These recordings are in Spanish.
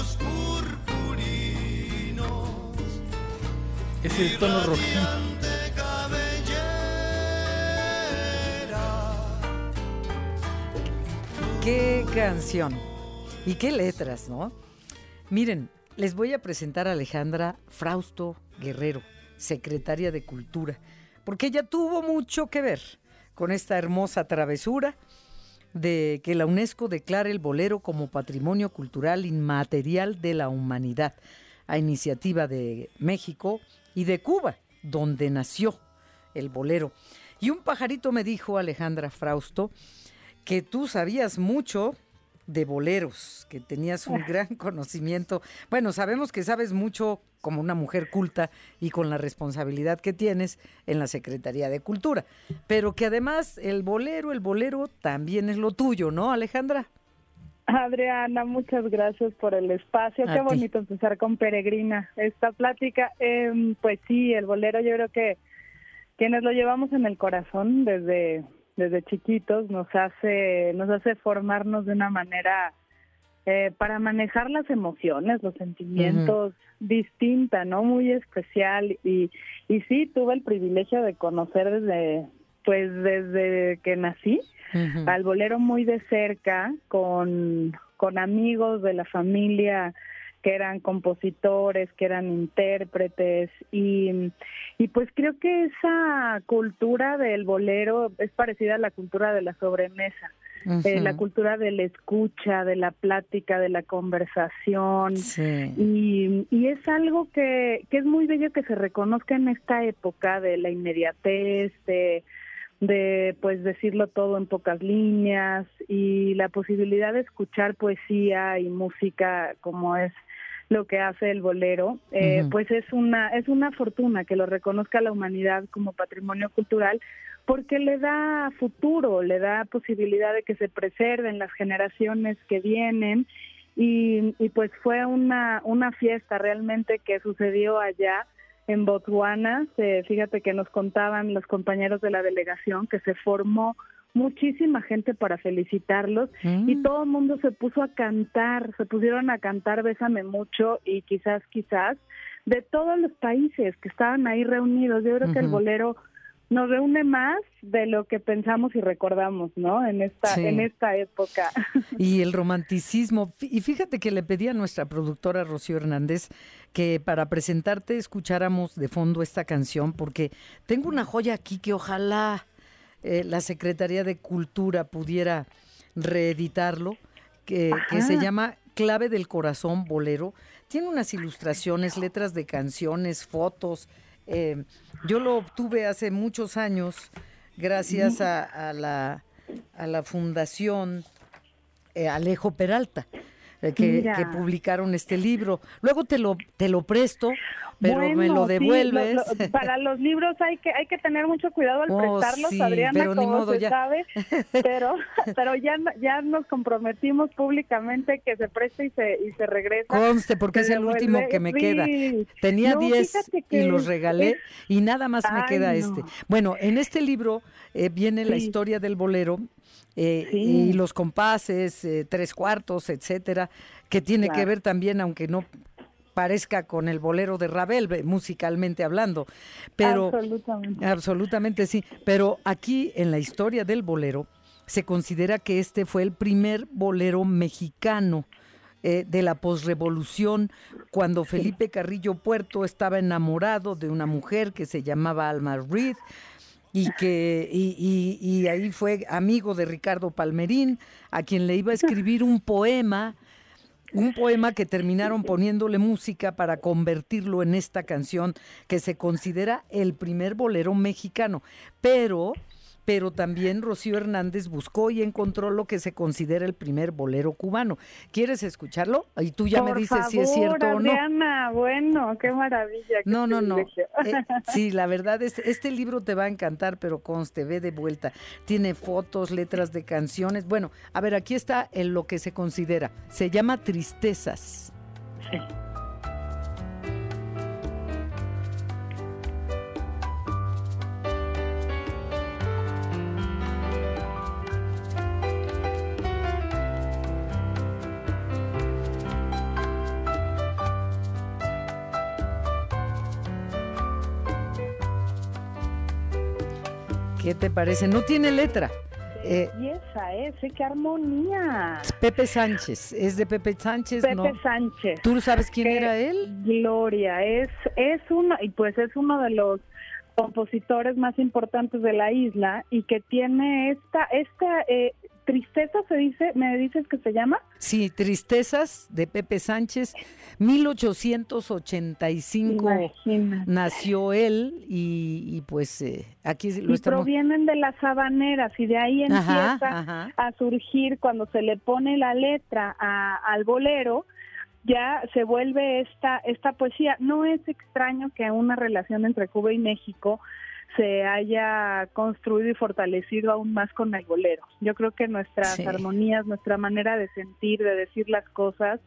labios purpurinos. Es el tono rojito. Qué canción. Y qué letras, ¿no? Miren, les voy a presentar a Alejandra Frausto Guerrero, secretaria de Cultura, porque ella tuvo mucho que ver con esta hermosa travesura de que la UNESCO declare el bolero como patrimonio cultural inmaterial de la humanidad, a iniciativa de México y de Cuba, donde nació el bolero. Y un pajarito me dijo, Alejandra Frausto, que tú sabías mucho de boleros, que tenías un gran conocimiento. Bueno, sabemos que sabes mucho como una mujer culta y con la responsabilidad que tienes en la Secretaría de Cultura, pero que además el bolero, el bolero también es lo tuyo, ¿no, Alejandra? Adriana, muchas gracias por el espacio. Qué bonito empezar con Peregrina esta plática. Em, pues sí, el bolero yo creo que quienes lo llevamos en el corazón desde desde chiquitos nos hace nos hace formarnos de una manera eh, para manejar las emociones, los sentimientos distinta, ¿no? Muy especial. Y y sí tuve el privilegio de conocer desde pues desde que nací al bolero muy de cerca con con amigos de la familia que eran compositores, que eran intérpretes y, y pues creo que esa cultura del bolero es parecida a la cultura de la sobremesa. Eh, la cultura de la escucha, de la plática, de la conversación. Y, y es algo que, que es muy bello que se reconozca en esta época de la inmediatez, de, de pues decirlo todo en pocas líneas y la posibilidad de escuchar poesía y música como es lo que hace el bolero, eh, pues es una es una fortuna que lo reconozca la humanidad como patrimonio cultural porque le da futuro, le da posibilidad de que se preserven las generaciones que vienen y, y pues fue una una fiesta realmente que sucedió allá en Botswana. fíjate que nos contaban los compañeros de la delegación que se formó muchísima gente para felicitarlos y mm. todo el mundo se puso a cantar, se pusieron a cantar Bésame mucho y quizás, quizás, de todos los países que estaban ahí reunidos. Yo creo que el bolero nos reúne más de lo que pensamos y recordamos, ¿no? En esta en esta época. Y el romanticismo. Y fíjate que le pedí a nuestra productora Rocío Hernández que para presentarte escucháramos de fondo esta canción porque tengo una joya aquí que ojalá eh, la Secretaría de Cultura pudiera reeditarlo, que, se llama Clave del Corazón Bolero. Tiene unas ilustraciones, letras de canciones, fotos. Eh, yo lo obtuve hace muchos años gracias a, la, a la Fundación eh, Alejo Peralta. Que, que, publicaron este libro. Luego te lo, te lo presto pero me lo devuelves. para los libros hay que hay que tener mucho cuidado al oh, prestarlos, Adriana, pero como se ya. sabe, pero pero ya ya nos comprometimos públicamente que se preste y se y se regresa. Conste, porque es el último que me queda. Tenía 10 y los regalé y nada más me queda este. Bueno, en este libro eh, viene la historia del bolero eh, y los compases, eh, tres cuartos, etcétera, que tiene que ver también, aunque no parezca con el bolero de Ravel, musicalmente hablando. Pero, absolutamente. Absolutamente sí. Pero aquí en la historia del bolero se considera que este fue el primer bolero mexicano. Eh, de la posrevolución, cuando Felipe Carrillo Puerto estaba enamorado de una mujer que se llamaba Alma Reed, y que y, y, ahí fue amigo de Ricardo Palmerín, a quien le iba a escribir un poema un poema que terminaron poniéndole música para convertirlo en esta canción que se considera el primer bolero mexicano, pero pero también Rocío Hernández buscó y encontró lo que se considera el primer bolero cubano. ¿Quieres escucharlo? Y tú ya me dices si es cierto o no. Adriana, bueno, qué maravilla. no, no, no. Eh, sí, la verdad, es, este libro te va a encantar, pero conste, ve de vuelta. Tiene fotos, letras de canciones. Bueno, a ver, aquí está en lo que se considera. Se llama Tristezas. Sí. ¿Qué te parece? No tiene letra. Eh, y esa es, qué armonía. Pepe Sánchez, es de Pepe Sánchez, Pepe Sánchez. ¿Tú sabes quién era él? Gloria, es, es uno, y pues es uno de los compositores más importantes de la isla y que tiene esta, esta eh, tristeza, se dice, ¿me dices que se llama? Sí, Tristezas de Pepe Sánchez, 1885 nació él y, pues eh, aquí lo y provienen de las habaneras y de ahí empieza a surgir cuando se le pone la letra al bolero, ya se vuelve esta, esta poesía. No es extraño que una relación entre Cuba y México se haya construido y fortalecido aún más con el bolero. Yo creo que nuestras armonías, nuestra manera de sentir, de decir las cosas,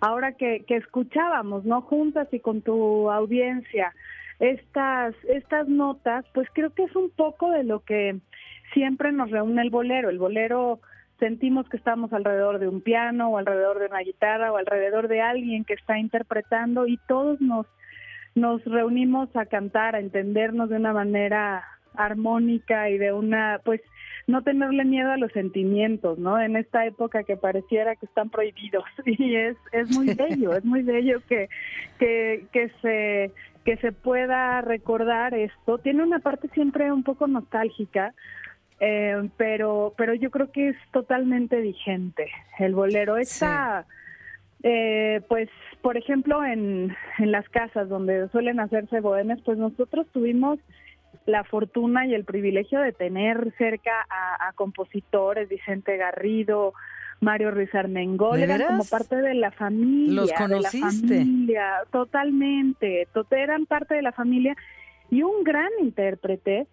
ahora que, que escuchábamos, ¿no? Juntas y con tu audiencia, estas, estas notas, pues creo que es un poco de lo que siempre nos reúne el bolero. El bolero sentimos que estamos alrededor de un piano o alrededor de una guitarra o alrededor de alguien que está interpretando y todos nos nos reunimos a cantar, a entendernos de una manera armónica y de una, pues, no tenerle miedo a los sentimientos, ¿no? En esta época que pareciera que están prohibidos y es es muy bello, es muy bello que que que se que se pueda recordar esto. Tiene una parte siempre un poco nostálgica, eh, pero pero yo creo que es totalmente vigente el bolero. Esta eh, pues, por ejemplo, en, en las casas donde suelen hacerse bohemias, pues nosotros tuvimos la fortuna y el privilegio de tener cerca a, compositores, Vicente Garrido, Mario Ruiz Armengol, eran como parte de la familia. ¿Los conociste? De la familia, totalmente, eran parte de la familia y un gran intérprete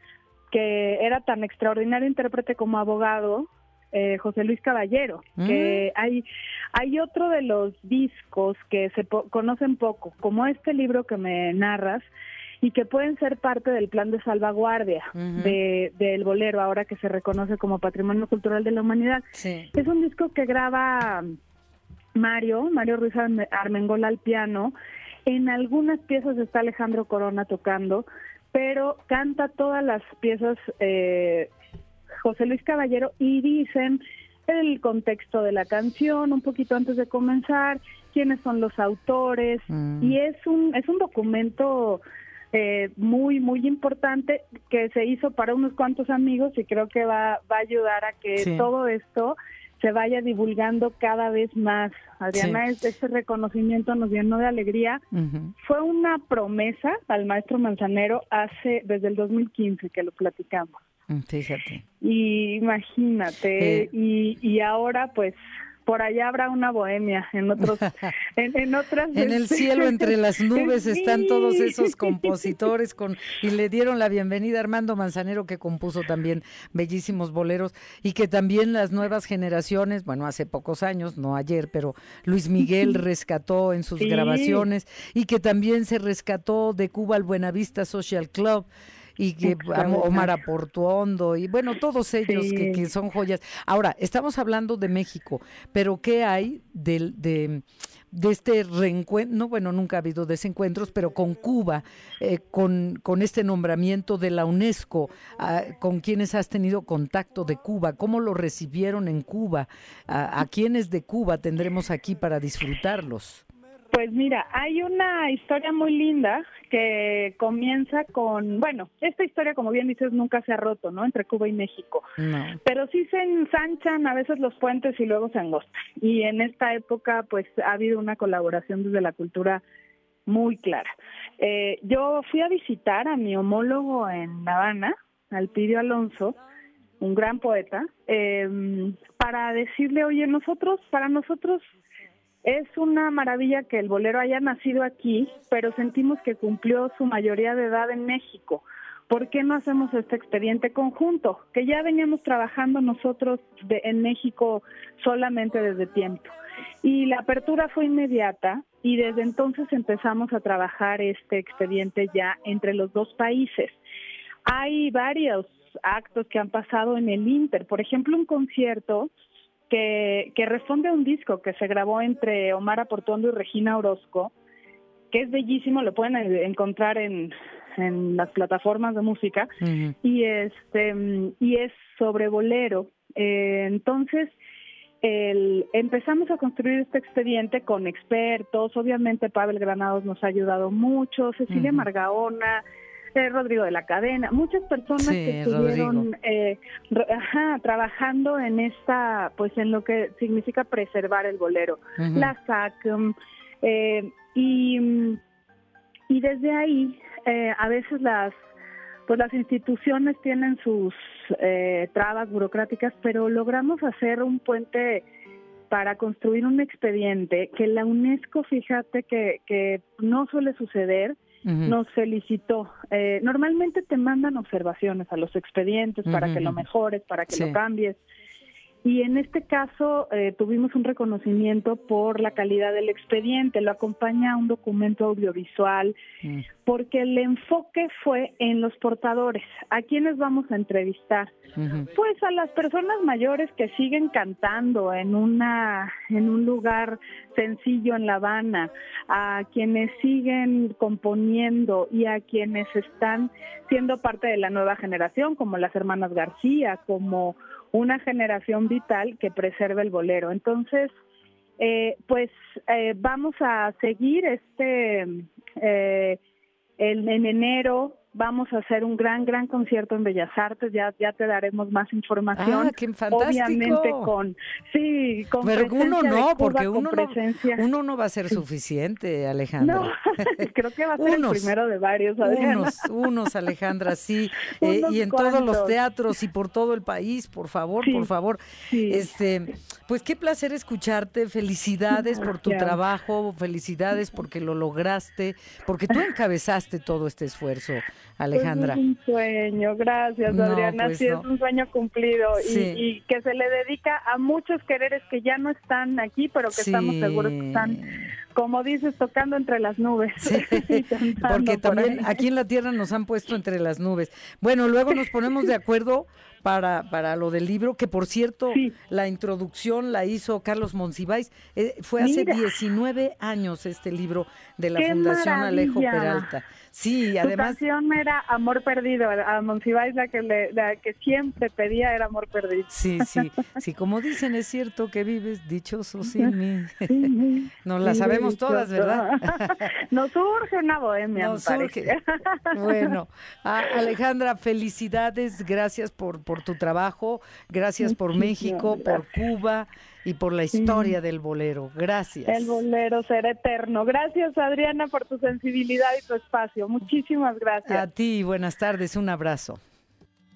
que era tan extraordinario intérprete como abogado, eh, José Luis Caballero, que mm. hay, hay otro de los discos que se conocen poco, como este libro que me narras, y que pueden ser parte del plan de salvaguardia de, del bolero, ahora que se reconoce como Patrimonio Cultural de la Humanidad. Es un disco que graba Mario, Mario Ruiz Armengol al piano. En algunas piezas está Alejandro Corona tocando, pero canta todas las piezas eh, José Luis Caballero y dicen el contexto de la canción un poquito antes de comenzar, quiénes son los autores mm. y es un es un documento eh, muy muy importante que se hizo para unos cuantos amigos y creo que va va a ayudar a que todo esto se vaya divulgando cada vez más. Adriana, este reconocimiento nos llenó de alegría. Fue una promesa al maestro Manzanero hace desde el 2015 que lo platicamos. Mm, fíjate. Y imagínate, eh. y, y ahora pues por allá habrá una bohemia en otros en, otras en el este, cielo entre las nubes están todos esos compositores con y le dieron la bienvenida a Armando Manzanero que compuso también bellísimos boleros y que también las nuevas generaciones bueno hace pocos años no ayer pero Luis Miguel rescató en sus grabaciones y que también se rescató de Cuba al Buenavista Social Club y que Omar Aportuondo y bueno, todos ellos que, que, son joyas. Ahora, estamos hablando de México, pero ¿qué hay de, de, de este reencuentro? No, bueno, nunca ha habido desencuentros, pero con Cuba, eh, con, con este nombramiento de la UNESCO, ah, con quienes has tenido contacto de Cuba, cómo lo recibieron en Cuba, a, a quienes de Cuba tendremos aquí para disfrutarlos. Pues mira, hay una historia muy linda que comienza con, bueno, esta historia, como bien dices, nunca se ha roto, ¿no? Entre Cuba y México. Pero sí se ensanchan a veces los puentes y luego se angostan. Y en esta época, pues, ha habido una colaboración desde la cultura muy clara. Eh, yo fui a visitar a mi homólogo en La Habana, Alpidio Alonso, un gran poeta, eh, para decirle, oye, nosotros, para nosotros es una maravilla que el bolero haya nacido aquí, pero sentimos que cumplió su mayoría de edad en México. ¿Por qué no hacemos este expediente conjunto? Que ya veníamos trabajando nosotros en México solamente desde tiempo. Y la apertura fue inmediata y desde entonces empezamos a trabajar este expediente ya entre los dos países. Hay varios actos que han pasado en el Inter, por ejemplo, un concierto que, responde a un disco que se grabó entre Omar Aportondo y Regina Orozco, que es bellísimo, lo pueden encontrar en, en las plataformas de música y este y es sobre bolero. Eh, entonces el, empezamos a construir este expediente con expertos, obviamente Pavel Granados nos ha ayudado mucho, Cecilia Margaona, eh, Rodrigo de la Cadena, muchas personas que estuvieron eh, trabajando en esta, pues en lo que significa preservar el bolero, la SAC, eh, y, y desde ahí eh, a veces las pues las instituciones tienen sus eh, trabas burocráticas, pero logramos hacer un puente para construir un expediente que la UNESCO, fíjate que, que no suele suceder, nos felicitó. Eh, normalmente te mandan observaciones a los expedientes para que lo mejores, para que lo cambies. Y en este caso eh, tuvimos un reconocimiento por la calidad del expediente, lo acompaña un documento audiovisual, mm. porque el enfoque fue en los portadores. ¿A quiénes vamos a entrevistar? Pues a las personas mayores que siguen cantando en una en un lugar sencillo en La Habana, a quienes siguen componiendo y a quienes están siendo parte de la nueva generación, como las hermanas García, como una generación vital que preserve el bolero. Entonces, eh, pues eh, vamos a seguir este eh, en enero vamos a hacer un gran, gran concierto en Bellas Artes, ya, ya te daremos más información. Ah, qué fantástico. Obviamente con, sí, con Pero uno no, porque uno no, uno no va a ser suficiente, Alejandra. No, creo que va a ser el primero de varios, Adriana. Unos, unos, Alejandra, sí, eh, y en todos los teatros y por todo el país, por favor, por favor. Este, pues qué placer escucharte, felicidades por tu trabajo, felicidades porque lo lograste, porque tú encabezaste todo este esfuerzo. Alejandra. Es un sueño, gracias Adriana, pues sí es un sueño cumplido y, que se le dedica a muchos quereres que ya no están aquí, pero que estamos seguros que están, como dices, tocando entre las nubes. porque también aquí en la Tierra nos han puesto entre las nubes. Bueno, luego nos ponemos de acuerdo para, para lo del libro, que por cierto, la introducción la hizo Carlos Monsiváis. Eh, fue hace 19 años este libro de la Fundación Alejo Peralta. Sí, además. Su canción era Amor Perdido. A Monsiváis la que, la que siempre pedía era Amor Perdido. Sí, sí. Sí, como dicen, es cierto que vives dichoso sin mí. Nos la sabemos todas, ¿verdad? Nos surge una bohemia. Nos surge. Bueno, Alejandra, felicidades, gracias por, por tu trabajo, gracias por México, por Cuba y por la historia del bolero. Gracias. El bolero será eterno. Gracias, Adriana, por tu sensibilidad y tu espacio. Muchísimas gracias. A ti, buenas tardes, un abrazo.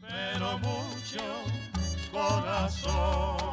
Pero mucho corazón.